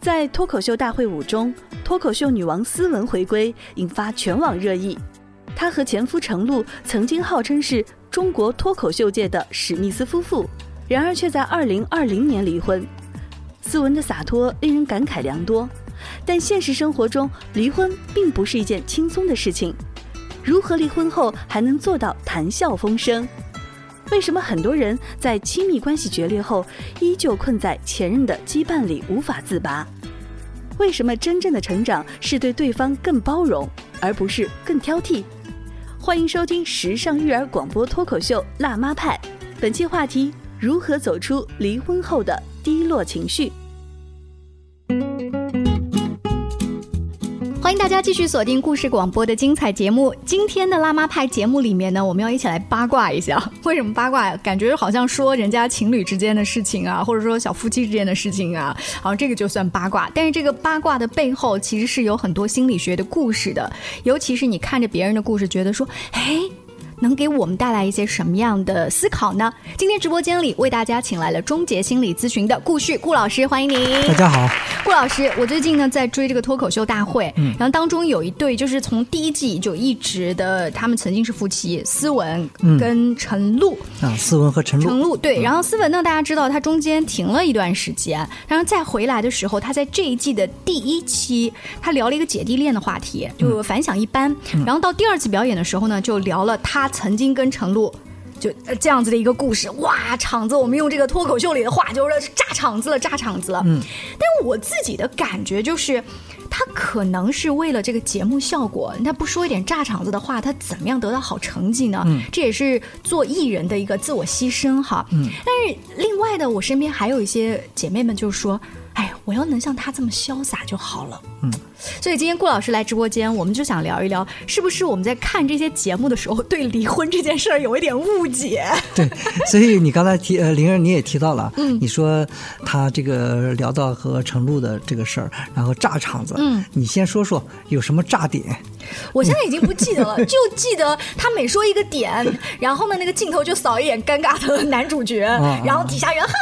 在脱口秀大会五中，脱口秀女王思文回归，引发全网热议。她和前夫程璐曾经号称是中国脱口秀界的史密斯夫妇，然而却在二零二零年离婚。思文的洒脱令人感慨良多，但现实生活中，离婚并不是一件轻松的事情。如何离婚后还能做到谈笑风生？为什么很多人在亲密关系决裂后，依旧困在前任的羁绊里无法自拔？为什么真正的成长是对对方更包容，而不是更挑剔？欢迎收听时尚育儿广播脱口秀《辣妈派》，本期话题：如何走出离婚后的低落情绪？欢迎大家继续锁定故事广播的精彩节目。今天的辣妈派节目里面呢，我们要一起来八卦一下。为什么八卦？感觉好像说人家情侣之间的事情啊，或者说小夫妻之间的事情啊，好，这个就算八卦。但是这个八卦的背后，其实是有很多心理学的故事的。尤其是你看着别人的故事，觉得说，哎。能给我们带来一些什么样的思考呢？今天直播间里为大家请来了终结心理咨询的顾旭顾老师，欢迎您。大家好，顾老师，我最近呢在追这个脱口秀大会，嗯，然后当中有一对就是从第一季就一直的，他们曾经是夫妻，思文跟陈露。啊，思文和陈露，陈露对，然后思文呢，大家知道他中间停了一段时间，然后再回来的时候，他在这一季的第一期，他聊了一个姐弟恋的话题，就反响一般，然后到第二次表演的时候呢，就聊了他。曾经跟陈露就这样子的一个故事，哇，场子我们用这个脱口秀里的话就是炸场子了，炸场子了。嗯，但我自己的感觉就是，他可能是为了这个节目效果，他不说一点炸场子的话，他怎么样得到好成绩呢？嗯，这也是做艺人的一个自我牺牲哈。嗯，但是另外的，我身边还有一些姐妹们就说。哎，我要能像他这么潇洒就好了。嗯，所以今天顾老师来直播间，我们就想聊一聊，是不是我们在看这些节目的时候，对离婚这件事儿有一点误解？对，所以你刚才提呃，灵儿你也提到了，嗯，你说他这个聊到和程璐的这个事儿，然后炸场子，嗯，你先说说有什么炸点？我现在已经不记得了，就记得他每说一个点，然后呢，那个镜头就扫一眼尴尬的男主角，然后底下人哈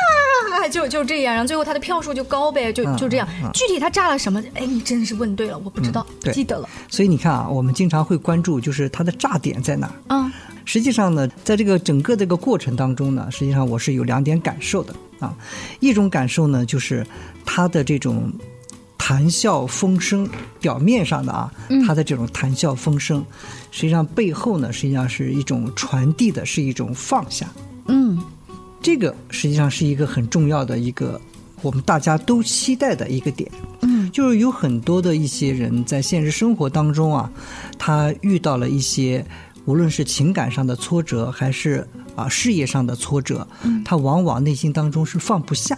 哈哈。就就这样，然后最后他的票数就高呗，就就这样。具体他炸了什么？哎，你真是问对了，我不知道，记得了。所以你看啊，我们经常会关注，就是他的炸点在哪？嗯，实际上呢，在这个整个这个过程当中呢，实际上我是有两点感受的啊。一种感受呢，就是他的这种谈笑风生，表面上的啊，他的这种谈笑风生，实际上背后呢，实际上是一种传递的，是一种放下。嗯。这个实际上是一个很重要的一个我们大家都期待的一个点，嗯，就是有很多的一些人在现实生活当中啊，他遇到了一些无论是情感上的挫折，还是啊事业上的挫折，嗯，他往往内心当中是放不下。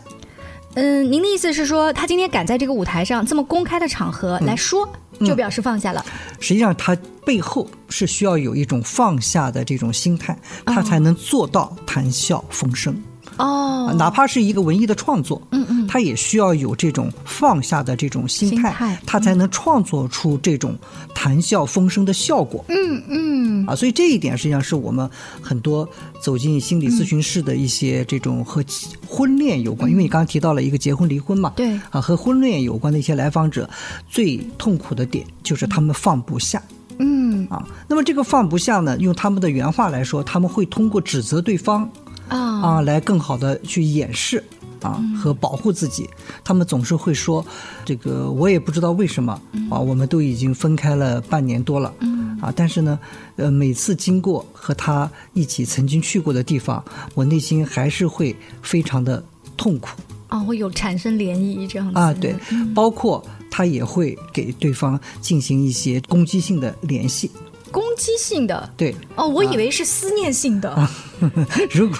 嗯，您的意思是说，他今天敢在这个舞台上这么公开的场合来说，就表示放下了？实际上，他背后是需要有一种放下的这种心态，他才能做到谈笑风生。哦，哪怕是一个文艺的创作，嗯嗯，他也需要有这种放下的这种心态，他才能创作出这种谈笑风生的效果。嗯嗯，啊，所以这一点实际上是我们很多走进心理咨询室的一些这种和婚恋有关，因为你刚刚提到了一个结婚离婚嘛，对，啊，和婚恋有关的一些来访者最痛苦的点就是他们放不下。嗯，啊，那么这个放不下呢，用他们的原话来说，他们会通过指责对方。啊啊，来更好的去掩饰啊和保护自己，他们总是会说，这个我也不知道为什么啊，我们都已经分开了半年多了，啊，但是呢，呃，每次经过和他一起曾经去过的地方，我内心还是会非常的痛苦啊，会有产生涟漪这样啊，对，包括他也会给对方进行一些攻击性的联系。攻击性的对哦，我以为是思念性的。如果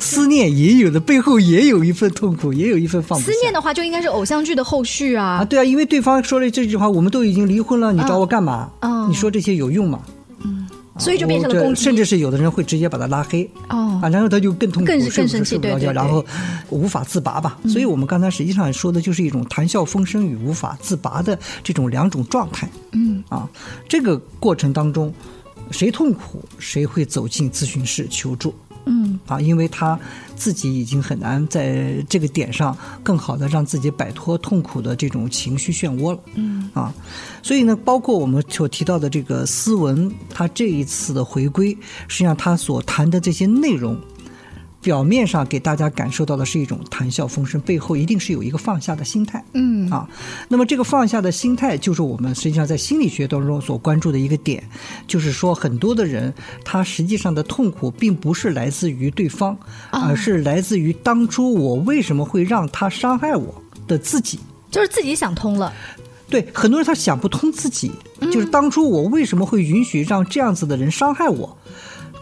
思念也有的背后也有一份痛苦，也有一份放不下。思念的话，就应该是偶像剧的后续啊。啊，对啊，因为对方说了这句话，我们都已经离婚了，你找我干嘛？啊，你说这些有用吗？嗯所以就变成了攻击，甚至是有的人会直接把他拉黑哦，啊，然后他就更痛苦，更更生气，对对，然后无法自拔吧。所以我们刚才实际上说的就是一种谈笑风生与无法自拔的这种两种状态。嗯，啊，这个过程当中，谁痛苦谁会走进咨询室求助。嗯，啊，因为他自己已经很难在这个点上更好的让自己摆脱痛苦的这种情绪漩涡了。嗯啊，所以呢，包括我们所提到的这个斯文，他这一次的回归，实际上他所谈的这些内容。表面上给大家感受到的是一种谈笑风生，背后一定是有一个放下的心态。嗯啊，那么这个放下的心态，就是我们实际上在心理学当中所关注的一个点，就是说很多的人他实际上的痛苦并不是来自于对方，而是来自于当初我为什么会让他伤害我的自己，就是自己想通了。对，很多人他想不通自己，就是当初我为什么会允许让这样子的人伤害我？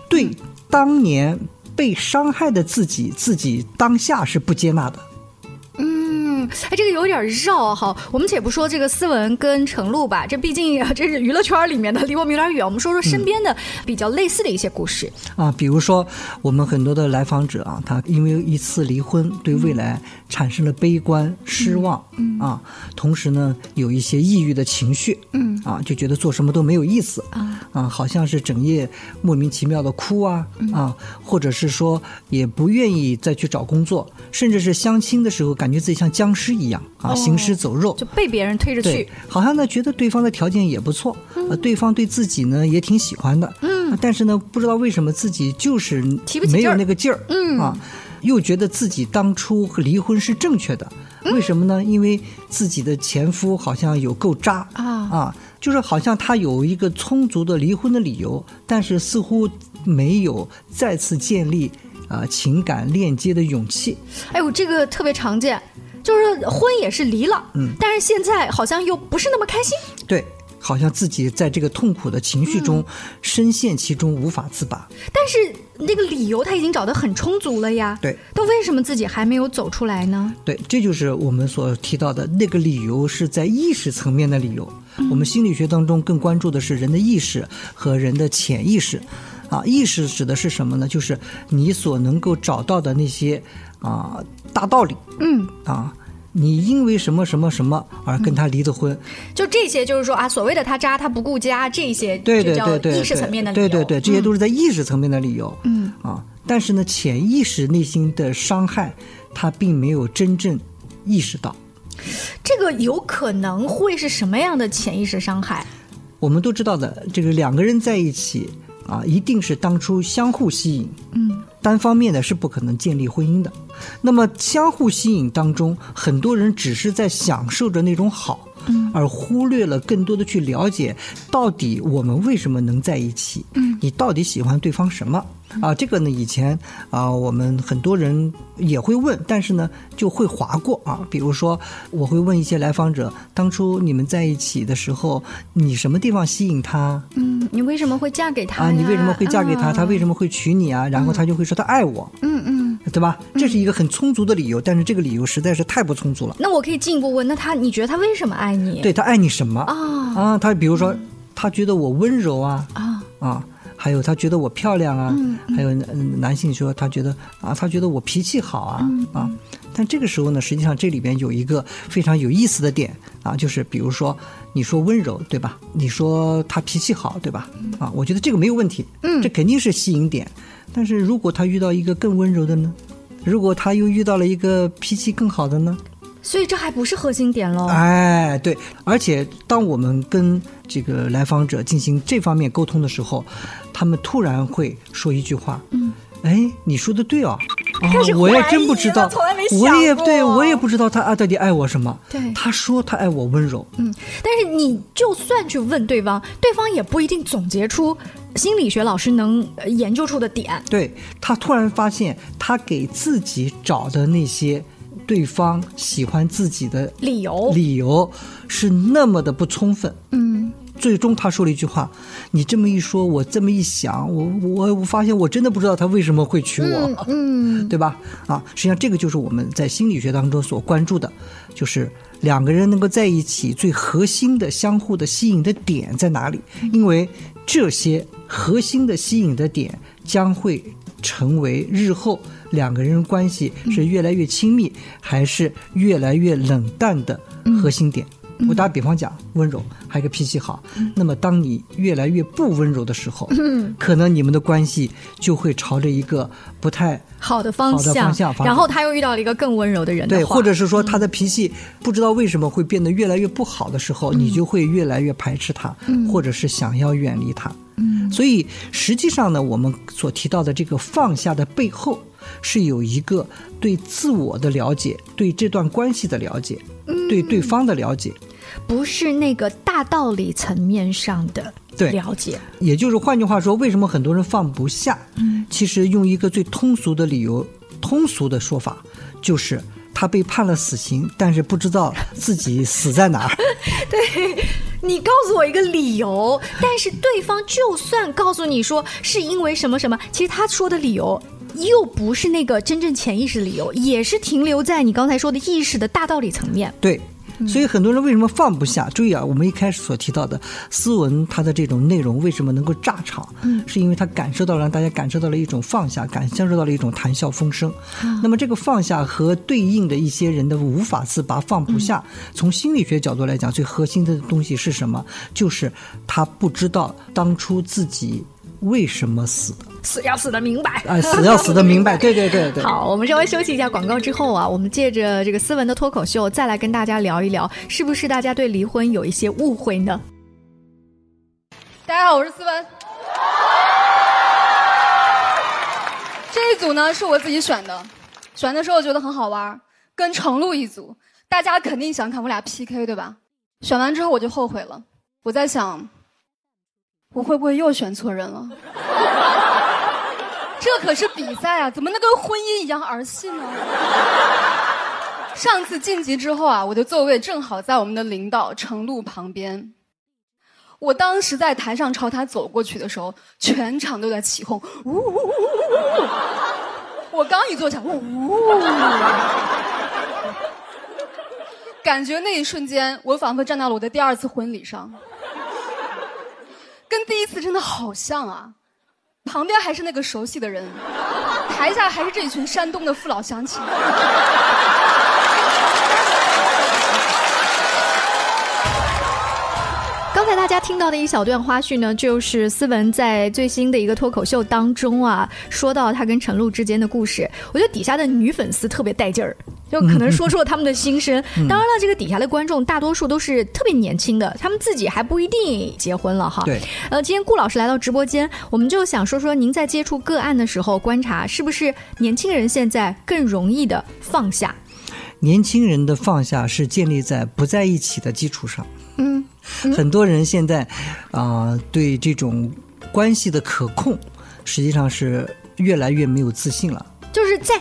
对，当年。被伤害的自己，自己当下是不接纳的。哎，这个有点绕哈。我们且不说这个思文跟程璐吧，这毕竟 这是娱乐圈里面的，离我们有点远。我们说说身边的比较类似的一些故事啊，比如说我们很多的来访者啊，他因为一次离婚，对未来产生了悲观、失望啊，同时呢有一些抑郁的情绪，嗯啊，就觉得做什么都没有意思啊啊，好像是整夜莫名其妙的哭啊啊，或者是说也不愿意再去找工作，甚至是相亲的时候，感觉自己像僵。尸一样啊，行尸走肉，就被别人推着去。好像呢，觉得对方的条件也不错，呃，对方对自己呢也挺喜欢的。嗯，但是呢，不知道为什么自己就是没有那个劲儿。嗯啊，又觉得自己当初离婚是正确的。为什么呢？因为自己的前夫好像有够渣啊啊，就是好像他有一个充足的离婚的理由，但是似乎没有再次建立啊情感链接的勇气。哎我，这个特别常见。就是婚也是离了，嗯，但是现在好像又不是那么开心。对，好像自己在这个痛苦的情绪中深陷其中，无法自拔。但是那个理由他已经找得很充足了呀。对，他为什么自己还没有走出来呢？对，这就是我们所提到的那个理由，是在意识层面的理由。我们心理学当中更关注的是人的意识和人的潜意识。啊，意识指的是什么呢？就是你所能够找到的那些啊大道理。嗯。啊，你因为什么什么什么而跟他离的婚？就这些，就是说啊，所谓的他渣，他不顾家，这些对对对对意识层面的理由。对对对，这些都是在意识层面的理由。嗯。啊，但是呢，潜意识内心的伤害，他并没有真正意识到。这个有可能会是什么样的潜意识伤害？我们都知道的，这个两个人在一起。啊，一定是当初相互吸引，嗯，单方面的是不可能建立婚姻的。那么相互吸引当中，很多人只是在享受着那种好。而忽略了更多的去了解，到底我们为什么能在一起？嗯，你到底喜欢对方什么？啊，这个呢，以前啊，我们很多人也会问，但是呢，就会划过啊。比如说，我会问一些来访者，当初你们在一起的时候，你什么地方吸引他？嗯，你为什么会嫁给他？啊，你为什么会嫁给他？他为什么会娶你啊？然后他就会说他爱我。嗯嗯，对吧？这是一个很充足的理由，但是这个理由实在是太不充足了。那我可以进一步问，那他你觉得他为什么爱你？对他爱你什么啊？啊，他比如说，他觉得我温柔啊啊啊，还有他觉得我漂亮啊，还有男性说他觉得啊，他觉得我脾气好啊啊。但这个时候呢，实际上这里边有一个非常有意思的点啊，就是比如说你说温柔对吧？你说他脾气好对吧？啊，我觉得这个没有问题，嗯，这肯定是吸引点。但是如果他遇到一个更温柔的呢？如果他又遇到了一个脾气更好的呢？所以这还不是核心点喽。哎，对，而且当我们跟这个来访者进行这方面沟通的时候，他们突然会说一句话：“嗯，哎，你说的对哦，我也真不知道，我也对我也不知道他啊到底爱我什么。对，他说他爱我温柔，嗯，但是你就算去问对方，对方也不一定总结出心理学老师能研究出的点。对他突然发现，他给自己找的那些。对方喜欢自己的理由，理由是那么的不充分。嗯，最终他说了一句话：“你这么一说，我这么一想，我我我发现我真的不知道他为什么会娶我，嗯，对吧？啊，实际上这个就是我们在心理学当中所关注的，就是两个人能够在一起最核心的相互的吸引的点在哪里？因为这些核心的吸引的点将会成为日后。”两个人关系是越来越亲密，还是越来越冷淡的核心点？我打比方讲，温柔还有一个脾气好。那么当你越来越不温柔的时候，可能你们的关系就会朝着一个不太好的方向。然后他又遇到了一个更温柔的人，对，或者是说他的脾气不知道为什么会变得越来越不好的时候，你就会越来越排斥他，或者是想要远离他。嗯，所以实际上呢，我们所提到的这个放下的背后。是有一个对自我的了解，对这段关系的了解，对对方的了解，不是那个大道理层面上的了解。也就是换句话说，为什么很多人放不下？嗯，其实用一个最通俗的理由，通俗的说法，就是他被判了死刑，但是不知道自己死在哪儿。对你告诉我一个理由，但是对方就算告诉你说是因为什么什么，其实他说的理由。又不是那个真正潜意识理由，也是停留在你刚才说的意识的大道理层面。对，所以很多人为什么放不下？注意啊，我们一开始所提到的斯文，他的这种内容为什么能够炸场？嗯，是因为他感受到了，让大家感受到了一种放下，感感受到了一种谈笑风生。那么这个放下和对应的一些人的无法自拔、放不下，从心理学角度来讲，最核心的东西是什么？就是他不知道当初自己。为什么死的？死要死的明白，哎，死要死的明白，对对对对。好，我们稍微休息一下广告之后啊，我们借着这个斯文的脱口秀，再来跟大家聊一聊，是不是大家对离婚有一些误会呢？大家好，我是斯文。这一组呢是我自己选的，选的时候觉得很好玩，跟程璐一组，大家肯定想看我俩 PK 对吧？选完之后我就后悔了，我在想。我会不会又选错人了？这可是比赛啊，怎么能跟婚姻一样儿戏呢？上次晋级之后啊，我的座位正好在我们的领导程璐旁边。我当时在台上朝他走过去的时候，全场都在起哄，呜呜呜呜呜！我刚一坐下，呜呜！感觉那一瞬间，我仿佛站到了我的第二次婚礼上。跟第一次真的好像啊，旁边还是那个熟悉的人，台下还是这群山东的父老乡亲。刚才大家听到的一小段花絮呢，就是思文在最新的一个脱口秀当中啊，说到他跟陈露之间的故事。我觉得底下的女粉丝特别带劲儿，就可能说出了他们的心声。当然了，这个底下的观众大多数都是特别年轻的，他们自己还不一定结婚了哈。对。呃，今天顾老师来到直播间，我们就想说说您在接触个案的时候观察，是不是年轻人现在更容易的放下？年轻人的放下是建立在不在一起的基础上。嗯。很多人现在，啊，对这种关系的可控，实际上是越来越没有自信了。就是在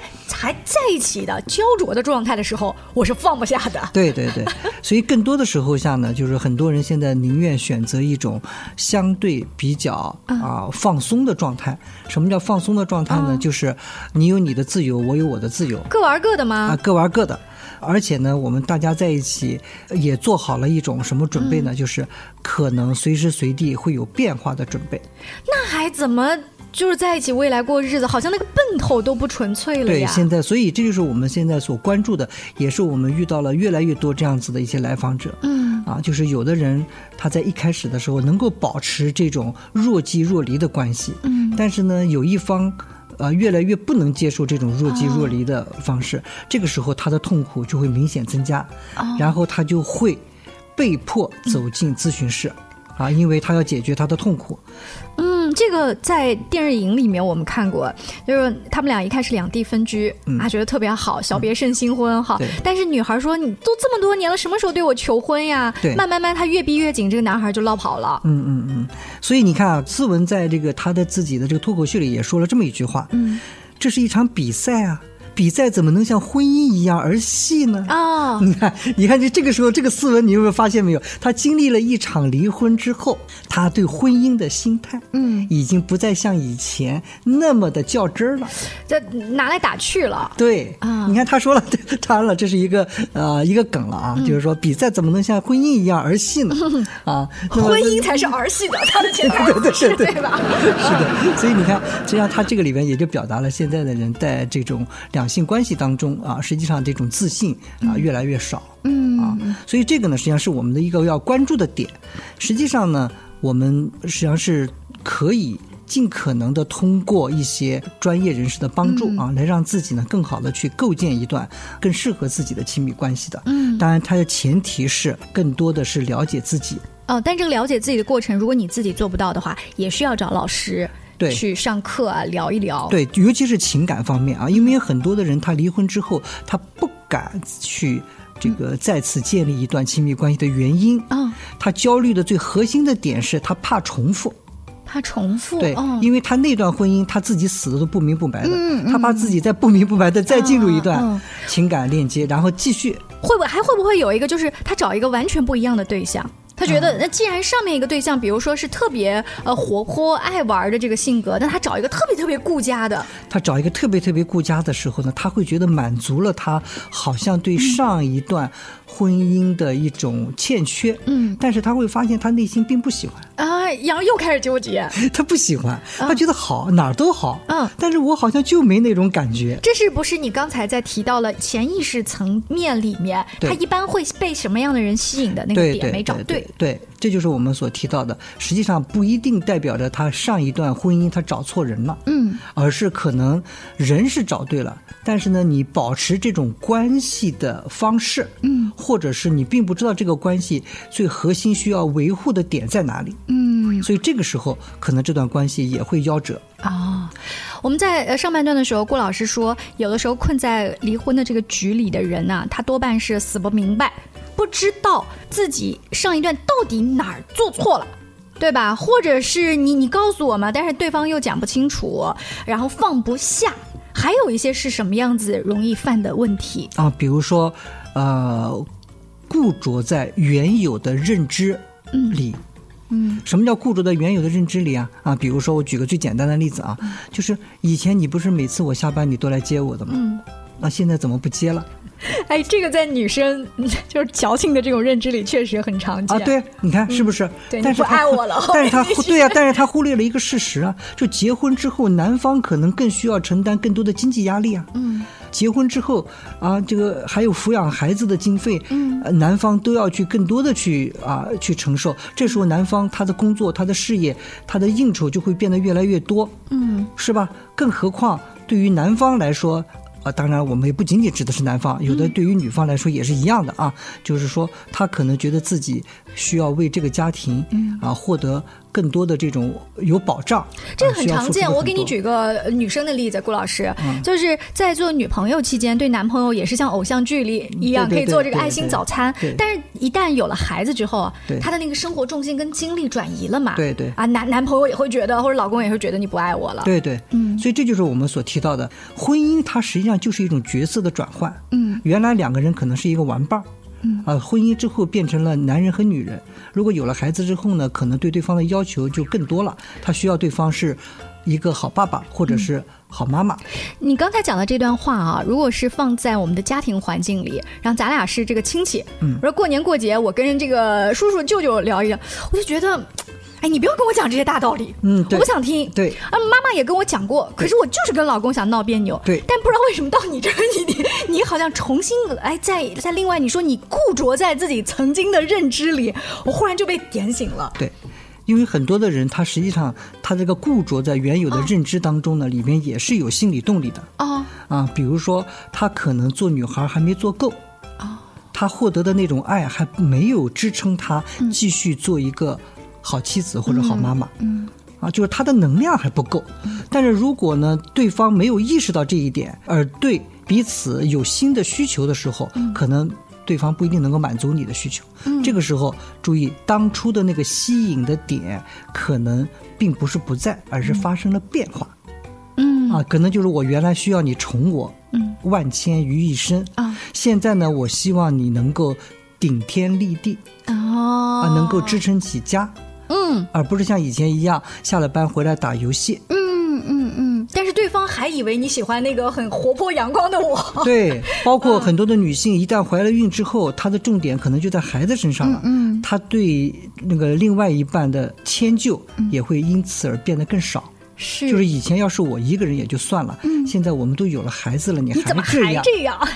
还在一起的焦灼的状态的时候，我是放不下的。对对对，所以更多的时候下呢，就是很多人现在宁愿选择一种相对比较啊放松的状态。什么叫放松的状态呢？就是你有你的自由，我有我的自由，各玩各的吗？啊，各玩各的。而且呢，我们大家在一起也做好了一种什么准备呢？就是可能随时随地会有变化的准备。那还怎么就是在一起未来过日子？好像那个奔头都不纯粹了呀。对，现在所以这就是我们现在所关注的，也是我们遇到了越来越多这样子的一些来访者。嗯，啊，就是有的人他在一开始的时候能够保持这种若即若离的关系，嗯，但是呢，有一方。呃，越来越不能接受这种若即若离的方式，这个时候他的痛苦就会明显增加，然后他就会被迫走进咨询室。啊，因为他要解决他的痛苦。嗯，这个在电视影里面我们看过，就是他们俩一开始两地分居，啊，觉得特别好，小别胜新婚哈。但是女孩说：“你都这么多年了，什么时候对我求婚呀？”对。慢慢慢，他越逼越紧，这个男孩就落跑了。嗯嗯嗯。所以你看啊，斯文在这个他的自己的这个脱口秀里也说了这么一句话：“嗯，这是一场比赛啊。”比赛怎么能像婚姻一样儿戏呢？哦，你看，你看，这这个时候，这个斯文，你有没有发现没有？他经历了一场离婚之后，他对婚姻的心态，嗯，已经不再像以前那么的较真儿了，这拿来打去了。对，啊，你看他说了，当然了，这是一个呃一个梗了啊，就是说比赛怎么能像婚姻一样儿戏呢？啊，婚姻才是儿戏的，他的前台对对吧？是的，所以你看，实际上他这个里边也就表达了现在的人在这种两。性关系当中啊，实际上这种自信啊越来越少。嗯啊，啊。所以这个呢，实际上是我们的一个要关注的点。实际上呢，我们实际上是可以。尽可能的通过一些专业人士的帮助啊，来让自己呢更好的去构建一段更适合自己的亲密关系的。嗯，当然它的前提是更多的是了解自己。哦，但这个了解自己的过程，如果你自己做不到的话，也需要找老师对。去上课啊，聊一聊。对，尤其是情感方面啊，因为很多的人他离婚之后，他不敢去这个再次建立一段亲密关系的原因。啊，他焦虑的最核心的点是他怕重复。怕重复对，因为他那段婚姻他自己死的都不明不白的，他怕自己再不明不白的再进入一段情感链接，然后继续。会不会还会不会有一个就是他找一个完全不一样的对象？他觉得，那既然上面一个对象，比如说是特别呃活泼爱玩的这个性格，那他找一个特别特别顾家的，他找一个特别特别顾家的时候呢，他会觉得满足了他好像对上一段婚姻的一种欠缺，嗯，但是他会发现他内心并不喜欢。啊，然后又开始纠结，他不喜欢，他觉得好哪儿都好，嗯，但是我好像就没那种感觉，这是不是你刚才在提到了潜意识层面里面，他一般会被什么样的人吸引的那个点没找对。对，这就是我们所提到的。实际上不一定代表着他上一段婚姻他找错人了，嗯，而是可能人是找对了，但是呢，你保持这种关系的方式，嗯，或者是你并不知道这个关系最核心需要维护的点在哪里，嗯，所以这个时候可能这段关系也会夭折啊。我们在呃上半段的时候，郭老师说，有的时候困在离婚的这个局里的人呢，他多半是死不明白。不知道自己上一段到底哪儿做错了，对吧？或者是你你告诉我嘛，但是对方又讲不清楚，然后放不下。还有一些是什么样子容易犯的问题啊？比如说，呃，固着在原有的认知里。嗯，什么叫固着在原有的认知里啊？啊，比如说我举个最简单的例子啊，就是以前你不是每次我下班你都来接我的吗？嗯，那现在怎么不接了？哎，这个在女生就是矫情的这种认知里确实很常见啊。对，你看是不是？对，不爱我了。但是他对呀，但是他忽略了一个事实啊，就结婚之后，男方可能更需要承担更多的经济压力啊。嗯。结婚之后啊，这个还有抚养孩子的经费，嗯，男方都要去更多的去啊去承受。这时候，男方他的工作、他的事业、他的应酬就会变得越来越多，嗯，是吧？更何况对于男方来说。啊，当然，我们也不仅仅指的是男方，有的对于女方来说也是一样的啊。就是说，她可能觉得自己需要为这个家庭啊获得更多的这种有保障。这个很常见。我给你举个女生的例子，顾老师，就是在做女朋友期间，对男朋友也是像偶像剧里一样，可以做这个爱心早餐。但是，一旦有了孩子之后，他的那个生活重心跟精力转移了嘛？对对。啊，男男朋友也会觉得，或者老公也会觉得你不爱我了。对对。嗯。所以这就是我们所提到的婚姻，它实际上。就是一种角色的转换。嗯，原来两个人可能是一个玩伴儿。嗯，啊，婚姻之后变成了男人和女人。如果有了孩子之后呢，可能对对方的要求就更多了。他需要对方是一个好爸爸，或者是好妈妈。你刚才讲的这段话啊，如果是放在我们的家庭环境里，然后咱俩是这个亲戚，嗯，说过年过节，我跟这个叔叔舅舅聊一聊，我就觉得。哎，你不要跟我讲这些大道理，嗯，我不想听。对，啊，妈妈也跟我讲过，可是我就是跟老公想闹别扭。对，但不知道为什么到你这儿，你你你好像重新哎，在在另外你说你固着在自己曾经的认知里，我忽然就被点醒了。对，因为很多的人他实际上他这个固着在原有的认知当中呢，里面也是有心理动力的啊啊，比如说他可能做女孩还没做够啊，他获得的那种爱还没有支撑他继续做一个。好妻子或者好妈妈，嗯，啊，就是他的能量还不够。但是如果呢，对方没有意识到这一点，而对彼此有新的需求的时候，可能对方不一定能够满足你的需求。这个时候，注意当初的那个吸引的点，可能并不是不在，而是发生了变化。嗯，啊，可能就是我原来需要你宠我，嗯，万千于一身。啊，现在呢，我希望你能够顶天立地，哦，啊，能够支撑起家。嗯，而不是像以前一样下了班回来打游戏。嗯嗯嗯。但是对方还以为你喜欢那个很活泼阳光的我。对，包括很多的女性一旦怀了孕之后，她的重点可能就在孩子身上了。嗯。她对那个另外一半的迁就也会因此而变得更少。是。就是以前要是我一个人也就算了。嗯。现在我们都有了孩子了，你还这样？这样。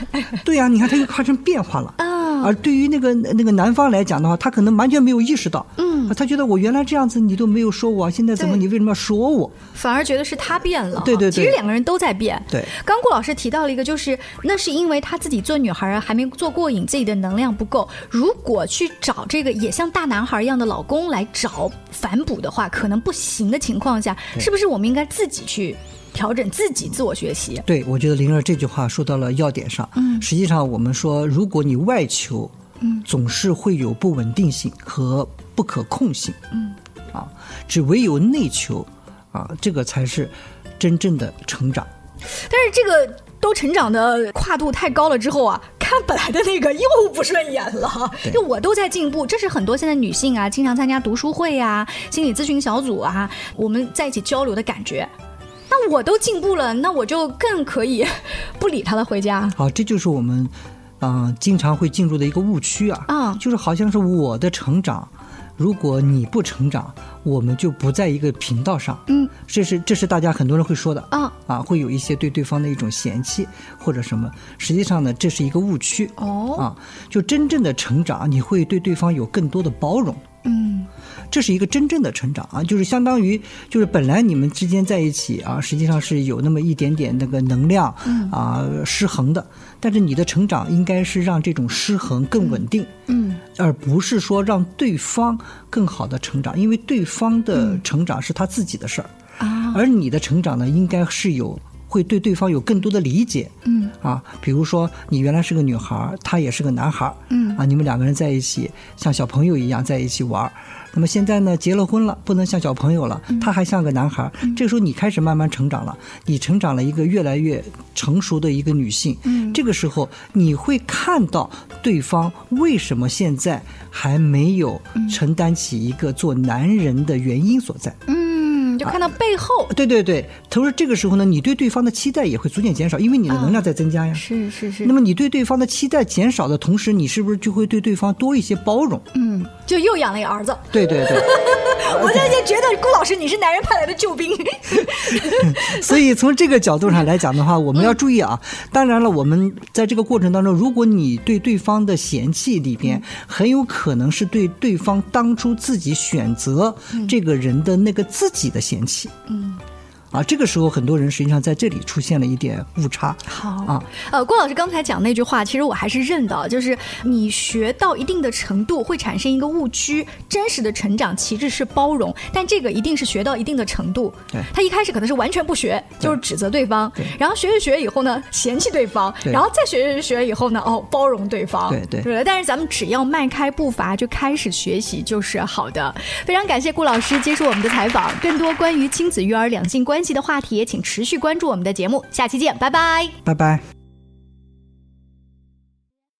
对呀，你看他又发生变化了。啊。而对于那个那个男方来讲的话，他可能完全没有意识到，嗯，他觉得我原来这样子你都没有说我，现在怎么你为什么要说我？反而觉得是他变了。对对对，其实两个人都在变。对，刚顾老师提到了一个，就是那是因为他自己做女孩还没做过瘾，自己的能量不够。如果去找这个也像大男孩一样的老公来找反哺的话，可能不行的情况下，是不是我们应该自己去？调整自己，自我学习。对，我觉得灵儿这句话说到了要点上。嗯，实际上我们说，如果你外求，嗯，总是会有不稳定性和不可控性。嗯，啊，只唯有内求，啊，这个才是真正的成长。但是这个都成长的跨度太高了之后啊，看本来的那个又不顺眼了。就我都在进步，这是很多现在女性啊，经常参加读书会啊、心理咨询小组啊，我们在一起交流的感觉。那我都进步了，那我就更可以 不理他了，回家。好，这就是我们，嗯，经常会进入的一个误区啊。啊，就是好像是我的成长，如果你不成长，我们就不在一个频道上。嗯，这是这是大家很多人会说的。啊啊，会有一些对对方的一种嫌弃或者什么。实际上呢，这是一个误区。哦，啊，就真正的成长，你会对对方有更多的包容。嗯。这是一个真正的成长啊，就是相当于就是本来你们之间在一起啊，实际上是有那么一点点那个能量啊失衡的，但是你的成长应该是让这种失衡更稳定，嗯，而不是说让对方更好的成长，因为对方的成长是他自己的事儿啊，而你的成长呢，应该是有会对对方有更多的理解，嗯啊，比如说你原来是个女孩，他也是个男孩，嗯啊，你们两个人在一起像小朋友一样在一起玩。那么现在呢，结了婚了，不能像小朋友了，他还像个男孩。这个时候你开始慢慢成长了，你成长了一个越来越成熟的一个女性。嗯这个时候你会看到对方为什么现在还没有承担起一个做男人的原因所在。就看到背后，对对对，同时这个时候呢，你对对方的期待也会逐渐减少，因为你的能量在增加呀。是是是。那么你对对方的期待减少的同时，你是不是就会对对方多一些包容？嗯，就又养了一个儿子。对对对。我现在觉得顾老师你是男人派来的救兵。所以从这个角度上来讲的话，我们要注意啊。当然了，我们在这个过程当中，如果你对对方的嫌弃里边，很有可能是对对方当初自己选择这个人的那个自己的。嫌弃，嗯。啊，这个时候很多人实际上在这里出现了一点误差。好啊，呃，郭老师刚才讲那句话，其实我还是认的，就是你学到一定的程度会产生一个误区，真实的成长其实是包容，但这个一定是学到一定的程度。对，他一开始可能是完全不学，就是指责对方，然后学着学以后呢，嫌弃对方，然后再学着学以后呢，哦，包容对方。对对对。但是咱们只要迈开步伐就开始学习就是好的。非常感谢顾老师接受我们的采访，更多关于亲子育儿、两性关。关系的话题，也请持续关注我们的节目，下期见，拜拜，拜拜。